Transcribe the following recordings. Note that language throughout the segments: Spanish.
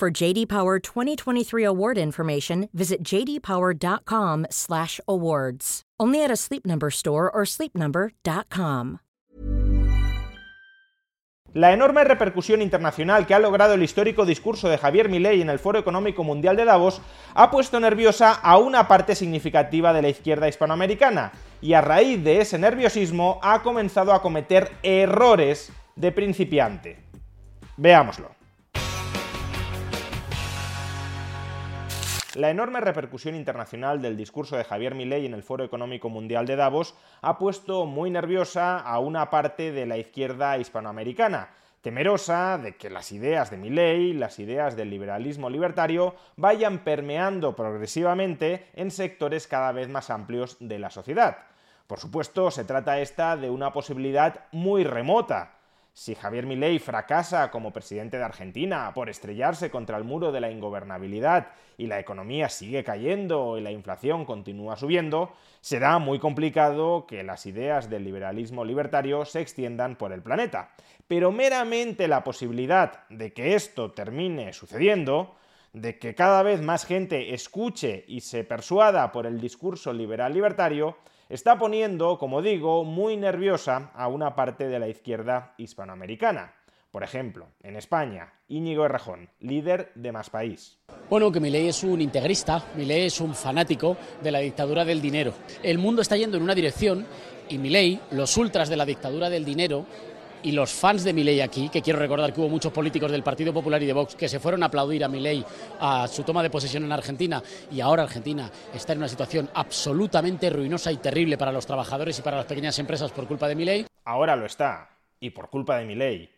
For JD Power 2023 award information, visit jdpower.com/awards. Only at a Sleep Number store or sleepnumber.com. La enorme repercusión internacional que ha logrado el histórico discurso de Javier Milei en el Foro Económico Mundial de Davos ha puesto nerviosa a una parte significativa de la izquierda hispanoamericana y a raíz de ese nerviosismo ha comenzado a cometer errores de principiante. Veámoslo. La enorme repercusión internacional del discurso de Javier Milei en el Foro Económico Mundial de Davos ha puesto muy nerviosa a una parte de la izquierda hispanoamericana, temerosa de que las ideas de Milei, las ideas del liberalismo libertario, vayan permeando progresivamente en sectores cada vez más amplios de la sociedad. Por supuesto, se trata esta de una posibilidad muy remota, si Javier Milei fracasa como presidente de Argentina por estrellarse contra el muro de la ingobernabilidad y la economía sigue cayendo y la inflación continúa subiendo, será muy complicado que las ideas del liberalismo libertario se extiendan por el planeta. Pero meramente la posibilidad de que esto termine sucediendo, de que cada vez más gente escuche y se persuada por el discurso liberal libertario, está poniendo, como digo, muy nerviosa a una parte de la izquierda hispanoamericana. Por ejemplo, en España, Íñigo Errejón, líder de Más País. Bueno, que Milei es un integrista, Milei es un fanático de la dictadura del dinero. El mundo está yendo en una dirección y Milei, los ultras de la dictadura del dinero, y los fans de Milei aquí, que quiero recordar que hubo muchos políticos del Partido Popular y de Vox que se fueron a aplaudir a Milei a su toma de posesión en Argentina y ahora Argentina está en una situación absolutamente ruinosa y terrible para los trabajadores y para las pequeñas empresas por culpa de Milei. Ahora lo está y por culpa de Milei.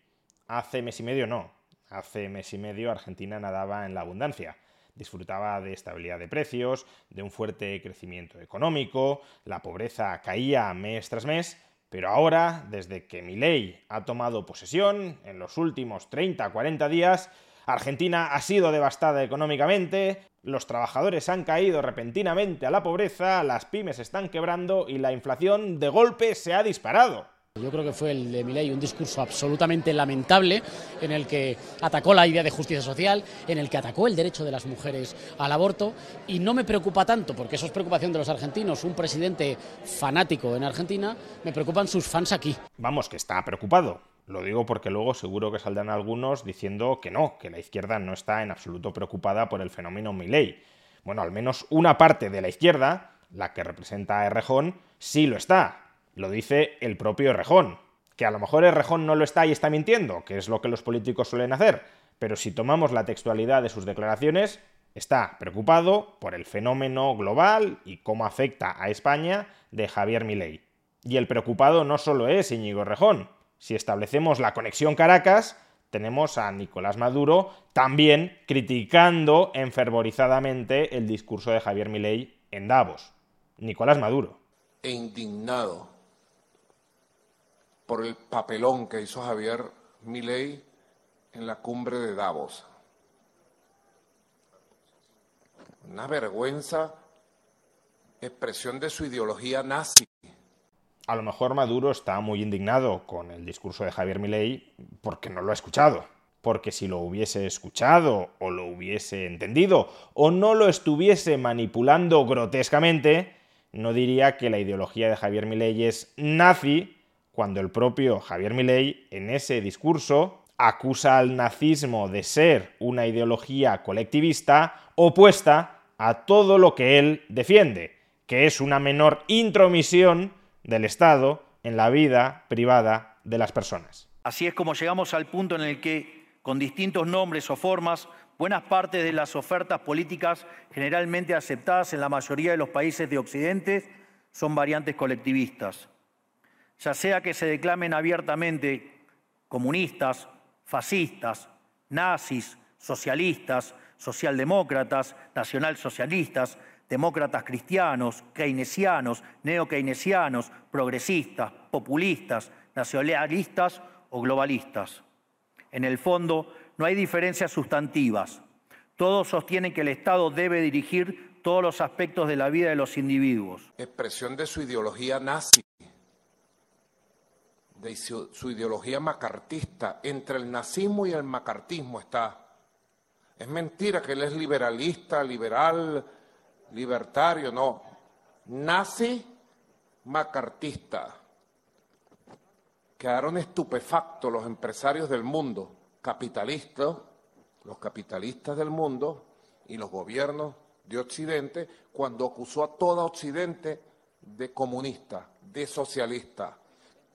Hace mes y medio no. Hace mes y medio Argentina nadaba en la abundancia disfrutaba de estabilidad de precios, de un fuerte crecimiento económico, la pobreza caía mes tras mes pero ahora, desde que Milei ha tomado posesión, en los últimos 30-40 días, Argentina ha sido devastada económicamente, los trabajadores han caído repentinamente a la pobreza, las pymes están quebrando y la inflación de golpe se ha disparado. Yo creo que fue el de Milei un discurso absolutamente lamentable en el que atacó la idea de justicia social, en el que atacó el derecho de las mujeres al aborto y no me preocupa tanto, porque eso es preocupación de los argentinos, un presidente fanático en Argentina, me preocupan sus fans aquí. Vamos, que está preocupado. Lo digo porque luego seguro que saldrán algunos diciendo que no, que la izquierda no está en absoluto preocupada por el fenómeno Milei. Bueno, al menos una parte de la izquierda, la que representa a Errejón, sí lo está, lo dice el propio Rejón. Que a lo mejor el Rejón no lo está y está mintiendo, que es lo que los políticos suelen hacer, pero si tomamos la textualidad de sus declaraciones, está preocupado por el fenómeno global y cómo afecta a España de Javier Milei. Y el preocupado no solo es Íñigo Rejón. Si establecemos la conexión Caracas, tenemos a Nicolás Maduro también criticando enfervorizadamente el discurso de Javier Milei en Davos. Nicolás Maduro. E indignado por el papelón que hizo Javier Milei en la cumbre de Davos. Una vergüenza, expresión de su ideología nazi. A lo mejor Maduro está muy indignado con el discurso de Javier Milei porque no lo ha escuchado. Porque si lo hubiese escuchado o lo hubiese entendido o no lo estuviese manipulando grotescamente, no diría que la ideología de Javier Milei es nazi cuando el propio Javier Milei en ese discurso acusa al nazismo de ser una ideología colectivista opuesta a todo lo que él defiende, que es una menor intromisión del Estado en la vida privada de las personas. Así es como llegamos al punto en el que, con distintos nombres o formas, buenas partes de las ofertas políticas generalmente aceptadas en la mayoría de los países de Occidente son variantes colectivistas ya sea que se declamen abiertamente comunistas, fascistas, nazis, socialistas, socialdemócratas, nacionalsocialistas, demócratas cristianos, keynesianos, neokeynesianos, progresistas, populistas, nacionalistas o globalistas. En el fondo, no hay diferencias sustantivas. Todos sostienen que el Estado debe dirigir todos los aspectos de la vida de los individuos. Expresión de su ideología nazi, de su, su ideología macartista. Entre el nazismo y el macartismo está es mentira que él es liberalista, liberal, libertario, no. Nazi macartista. Quedaron estupefactos los empresarios del mundo, capitalistas, los capitalistas del mundo y los gobiernos de Occidente, cuando acusó a todo Occidente de comunista, de socialista.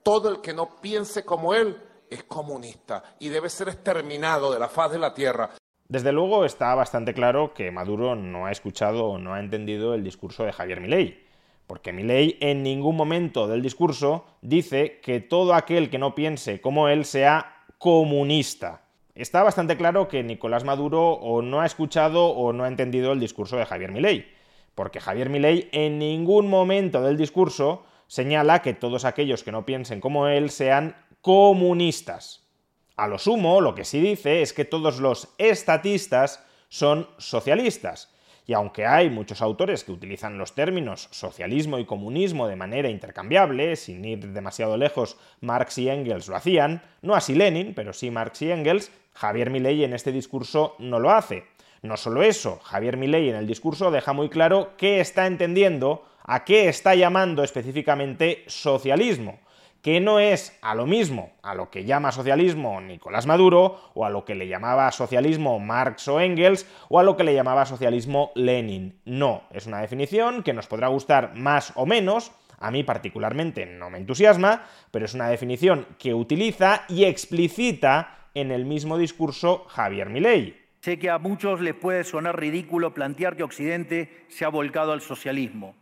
Todo el que no piense como él es comunista y debe ser exterminado de la faz de la tierra. Desde luego está bastante claro que Maduro no ha escuchado o no ha entendido el discurso de Javier Milei, porque Milei en ningún momento del discurso dice que todo aquel que no piense como él sea comunista. Está bastante claro que Nicolás Maduro o no ha escuchado o no ha entendido el discurso de Javier Milei, porque Javier Milei en ningún momento del discurso señala que todos aquellos que no piensen como él sean comunistas. A lo sumo, lo que sí dice es que todos los estatistas son socialistas. Y aunque hay muchos autores que utilizan los términos socialismo y comunismo de manera intercambiable, sin ir demasiado lejos, Marx y Engels lo hacían, no así Lenin, pero sí Marx y Engels, Javier Milei en este discurso no lo hace. No solo eso, Javier Milei en el discurso deja muy claro qué está entendiendo, a qué está llamando específicamente socialismo que no es a lo mismo a lo que llama socialismo Nicolás Maduro, o a lo que le llamaba socialismo Marx o Engels, o a lo que le llamaba socialismo Lenin. No, es una definición que nos podrá gustar más o menos, a mí particularmente no me entusiasma, pero es una definición que utiliza y explicita en el mismo discurso Javier Milei. Sé que a muchos les puede sonar ridículo plantear que Occidente se ha volcado al socialismo,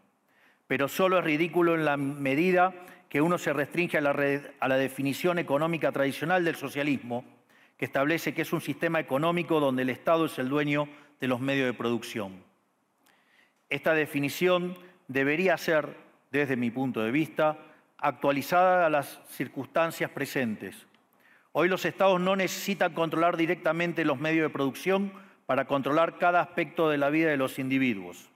pero solo es ridículo en la medida que uno se restringe a la, definición económica tradicional del socialismo, que establece que es un sistema económico donde el Estado es el dueño de los medios de producción. Esta definición debería ser, desde mi punto de vista, actualizada a las circunstancias presentes. Hoy los estados no necesitan controlar directamente los medios de producción para controlar cada aspecto de la vida de los individuos.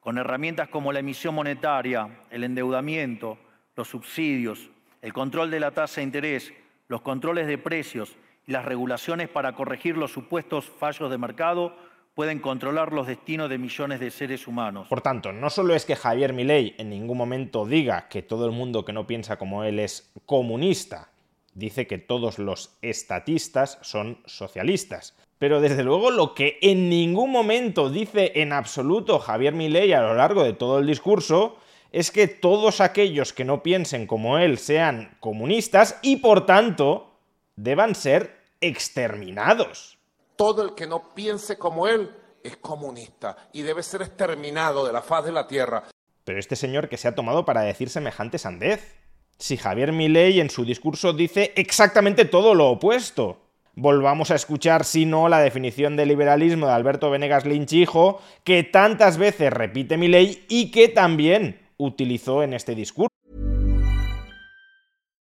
Con herramientas como la emisión monetaria, el endeudamiento, los subsidios, el control de la tasa de interés, los controles de precios y las regulaciones para corregir los supuestos fallos de mercado pueden controlar los destinos de millones de seres humanos. Por tanto, no solo es que Javier Milei en ningún momento diga que todo el mundo que no piensa como él es comunista, dice que todos los estatistas son socialistas. Pero desde luego lo que en ningún momento dice en absoluto Javier Milei a lo largo de todo el discurso es que todos aquellos que no piensen como él sean comunistas y por tanto deban ser exterminados. Todo el que no piense como él es comunista y debe ser exterminado de la faz de la tierra. Pero este señor que se ha tomado para decir semejante sandez. Si Javier Milei en su discurso dice exactamente todo lo opuesto. Volvamos a escuchar, si no, la definición de liberalismo de Alberto Venegas Lynch hijo, que tantas veces repite Milei y que también utilizó en este discurso.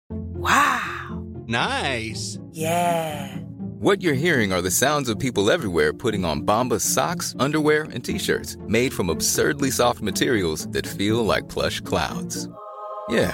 Wow. Nice. Yeah. What you're hearing are the sounds of people everywhere putting on Bombas socks, underwear, and t-shirts made from absurdly soft materials that feel like plush clouds. Yeah,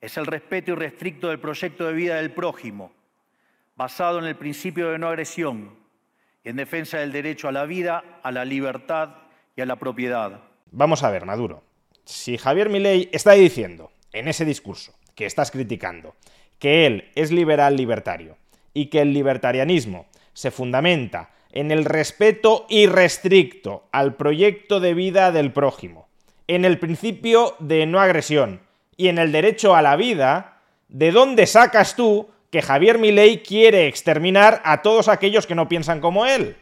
es el respeto irrestricto del proyecto de vida del prójimo, basado en el principio de no agresión y en defensa del derecho a la vida, a la libertad y a la propiedad. Vamos a ver, Maduro. Si Javier Milei está diciendo en ese discurso que estás criticando que él es liberal libertario y que el libertarianismo se fundamenta en el respeto irrestricto al proyecto de vida del prójimo, en el principio de no agresión y en el derecho a la vida, ¿de dónde sacas tú que Javier Milei quiere exterminar a todos aquellos que no piensan como él?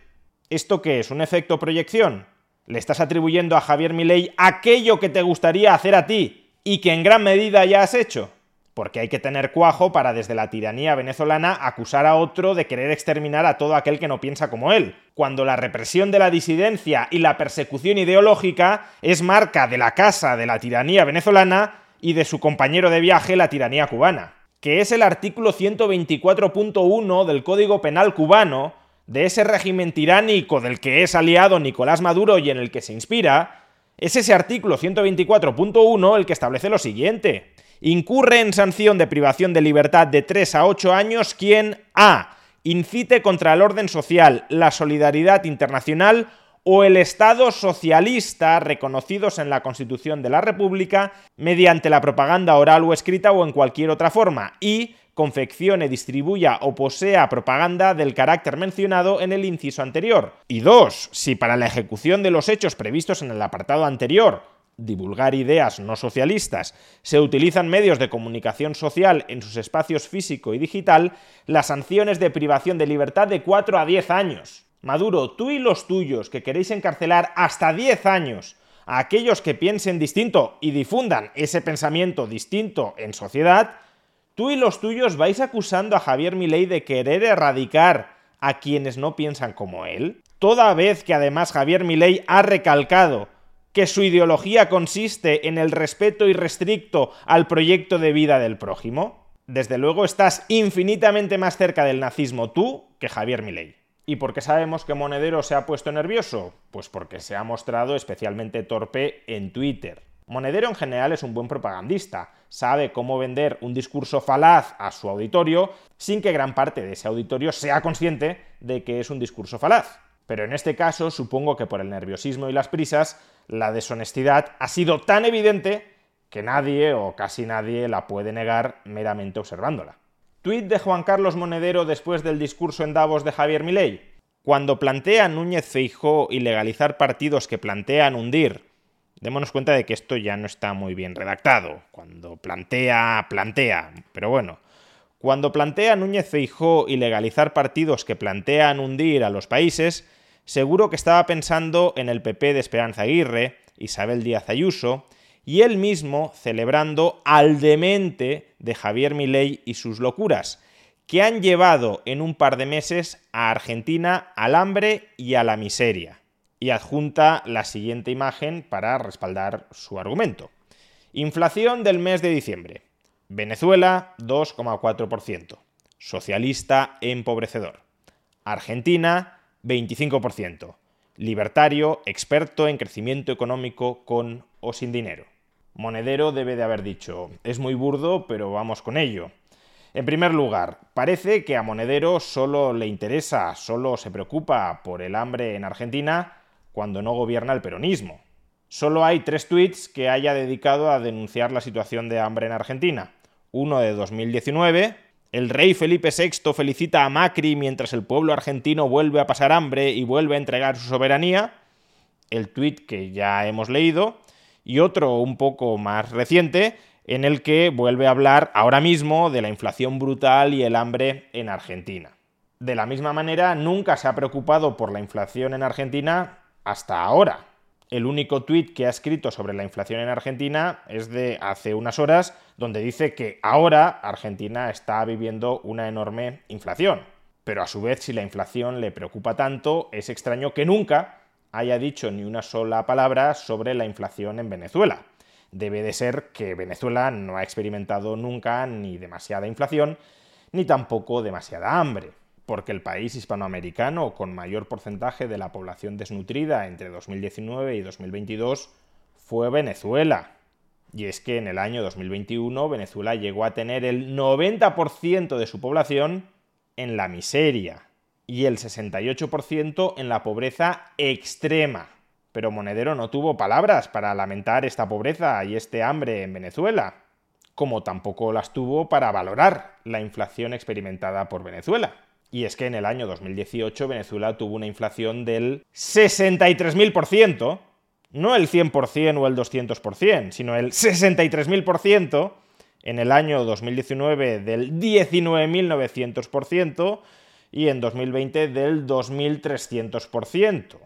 ¿Esto qué es? ¿Un efecto proyección? ¿Le estás atribuyendo a Javier Milei aquello que te gustaría hacer a ti y que en gran medida ya has hecho? porque hay que tener cuajo para desde la tiranía venezolana acusar a otro de querer exterminar a todo aquel que no piensa como él, cuando la represión de la disidencia y la persecución ideológica es marca de la casa de la tiranía venezolana y de su compañero de viaje, la tiranía cubana, que es el artículo 124.1 del Código Penal cubano, de ese régimen tiránico del que es aliado Nicolás Maduro y en el que se inspira, es ese artículo 124.1 el que establece lo siguiente incurre en sanción de privación de libertad de 3 a 8 años quien A. incite contra el orden social, la solidaridad internacional o el Estado socialista reconocidos en la Constitución de la República mediante la propaganda oral o escrita o en cualquier otra forma y confeccione, distribuya o posea propaganda del carácter mencionado en el inciso anterior. Y dos, si para la ejecución de los hechos previstos en el apartado anterior divulgar ideas no socialistas, se utilizan medios de comunicación social en sus espacios físico y digital, las sanciones de privación de libertad de 4 a 10 años. Maduro, tú y los tuyos que queréis encarcelar hasta 10 años a aquellos que piensen distinto y difundan ese pensamiento distinto en sociedad, tú y los tuyos vais acusando a Javier Milei de querer erradicar a quienes no piensan como él, toda vez que además Javier Milei ha recalcado que su ideología consiste en el respeto irrestricto al proyecto de vida del prójimo? Desde luego estás infinitamente más cerca del nazismo tú que Javier Milei. ¿Y por qué sabemos que Monedero se ha puesto nervioso? Pues porque se ha mostrado especialmente torpe en Twitter. Monedero en general es un buen propagandista, sabe cómo vender un discurso falaz a su auditorio sin que gran parte de ese auditorio sea consciente de que es un discurso falaz. Pero en este caso supongo que por el nerviosismo y las prisas, la deshonestidad ha sido tan evidente que nadie o casi nadie la puede negar meramente observándola. Tweet de Juan Carlos Monedero después del discurso en Davos de Javier Milei. Cuando plantea Núñez Feijó ilegalizar partidos que plantean hundir, démonos cuenta de que esto ya no está muy bien redactado. Cuando plantea, plantea, pero bueno, cuando plantea Núñez Feijó ilegalizar partidos que plantean hundir a los países, seguro que estaba pensando en el PP de Esperanza Aguirre, Isabel Díaz Ayuso, y él mismo celebrando al demente de Javier Milei y sus locuras, que han llevado en un par de meses a Argentina al hambre y a la miseria. Y adjunta la siguiente imagen para respaldar su argumento. Inflación del mes de diciembre. Venezuela 2,4%. Socialista empobrecedor. Argentina 25%. Libertario, experto en crecimiento económico con o sin dinero. Monedero debe de haber dicho, es muy burdo, pero vamos con ello. En primer lugar, parece que a Monedero solo le interesa, solo se preocupa por el hambre en Argentina cuando no gobierna el peronismo. Solo hay tres tweets que haya dedicado a denunciar la situación de hambre en Argentina. Uno de 2019, el rey Felipe VI felicita a Macri mientras el pueblo argentino vuelve a pasar hambre y vuelve a entregar su soberanía. El tuit que ya hemos leído. Y otro un poco más reciente, en el que vuelve a hablar ahora mismo de la inflación brutal y el hambre en Argentina. De la misma manera, nunca se ha preocupado por la inflación en Argentina hasta ahora. El único tuit que ha escrito sobre la inflación en Argentina es de hace unas horas, donde dice que ahora Argentina está viviendo una enorme inflación. Pero a su vez, si la inflación le preocupa tanto, es extraño que nunca haya dicho ni una sola palabra sobre la inflación en Venezuela. debe de ser que Venezuela no ha experimentado nunca ni demasiada inflación, ni tampoco demasiada hambre, porque el país hispanoamericano con mayor porcentaje de la población desnutrida entre 2019 y 2022 fue Venezuela. Y es que en el año 2021 Venezuela llegó a tener el 90% de su población en la miseria y el 68% en la pobreza extrema. Pero Monedero no tuvo palabras para lamentar esta pobreza y este hambre en Venezuela, como tampoco las tuvo para valorar la inflación experimentada por Venezuela. Y es que en el año 2018 Venezuela tuvo una inflación del 63.000%, no el 100% o el 200%, sino el 63.000%, en el año 2019 del 19.900% y en 2020 del 2.300%.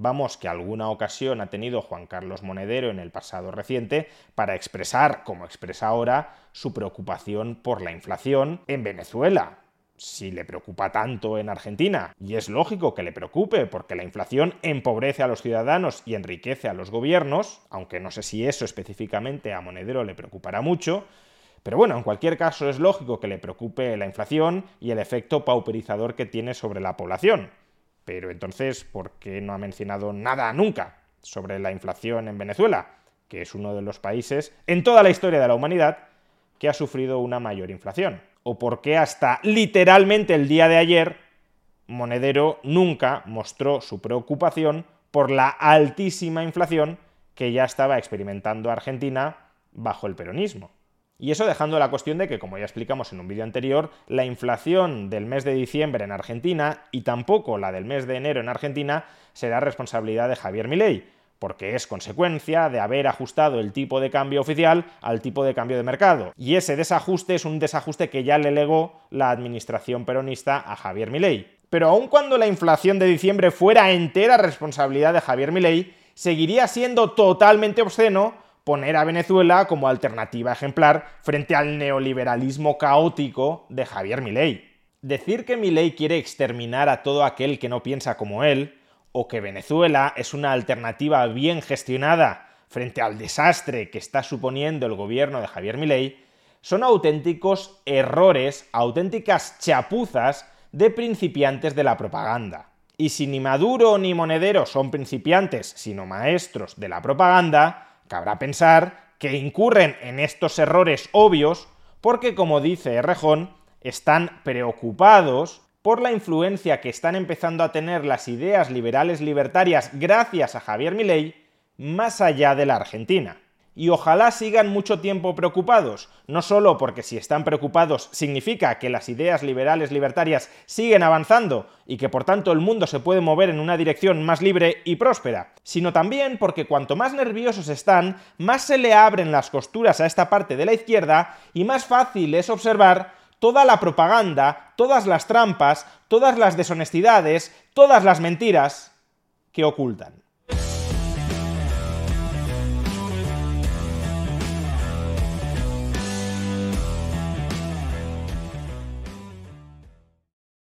Vamos, que alguna ocasión ha tenido Juan Carlos Monedero en el pasado reciente para expresar, como expresa ahora, su preocupación por la inflación en Venezuela, si le preocupa tanto en Argentina, y es lógico que le preocupe porque la inflación empobrece a los ciudadanos y enriquece a los gobiernos, aunque no sé si eso específicamente a Monedero le preocupará mucho, pero bueno, en cualquier caso es lógico que le preocupe la inflación y el efecto pauperizador que tiene sobre la población. Pero entonces, ¿por qué no ha mencionado nada nunca sobre la inflación en Venezuela, que es uno de los países en toda la historia de la humanidad que ha sufrido una mayor inflación? o por qué hasta literalmente el día de ayer Monedero nunca mostró su preocupación por la altísima inflación que ya estaba experimentando Argentina bajo el peronismo. Y eso dejando la cuestión de que, como ya explicamos en un vídeo anterior, la inflación del mes de diciembre en Argentina y tampoco la del mes de enero en Argentina será responsabilidad de Javier Milei, porque es consecuencia de haber ajustado el tipo de cambio oficial al tipo de cambio de mercado. Y ese desajuste es un desajuste que ya le legó la administración peronista a Javier Milei. Pero aun cuando la inflación de diciembre fuera entera responsabilidad de Javier Milei, seguiría siendo totalmente obsceno poner a Venezuela como alternativa ejemplar frente al neoliberalismo caótico de Javier Milei. Decir que Milei quiere exterminar a todo aquel que no piensa como él o que Venezuela es una alternativa bien gestionada frente al desastre que está suponiendo el gobierno de Javier Milei, son auténticos errores, auténticas chapuzas de principiantes de la propaganda. Y si ni Maduro ni Monedero son principiantes, sino maestros de la propaganda, cabrá pensar que incurren en estos errores obvios porque, como dice Errejón, están preocupados por la influencia que están empezando a tener las ideas liberales libertarias gracias a Javier Milei más allá de la Argentina. Y ojalá sigan mucho tiempo preocupados, no solo porque si están preocupados significa que las ideas liberales libertarias siguen avanzando y que por tanto el mundo se puede mover en una dirección más libre y próspera, sino también porque cuanto más nerviosos están, más se le abren las costuras a esta parte de la izquierda y más fácil es observar toda la propaganda, todas las trampas, todas las deshonestidades, todas las mentiras que ocultan.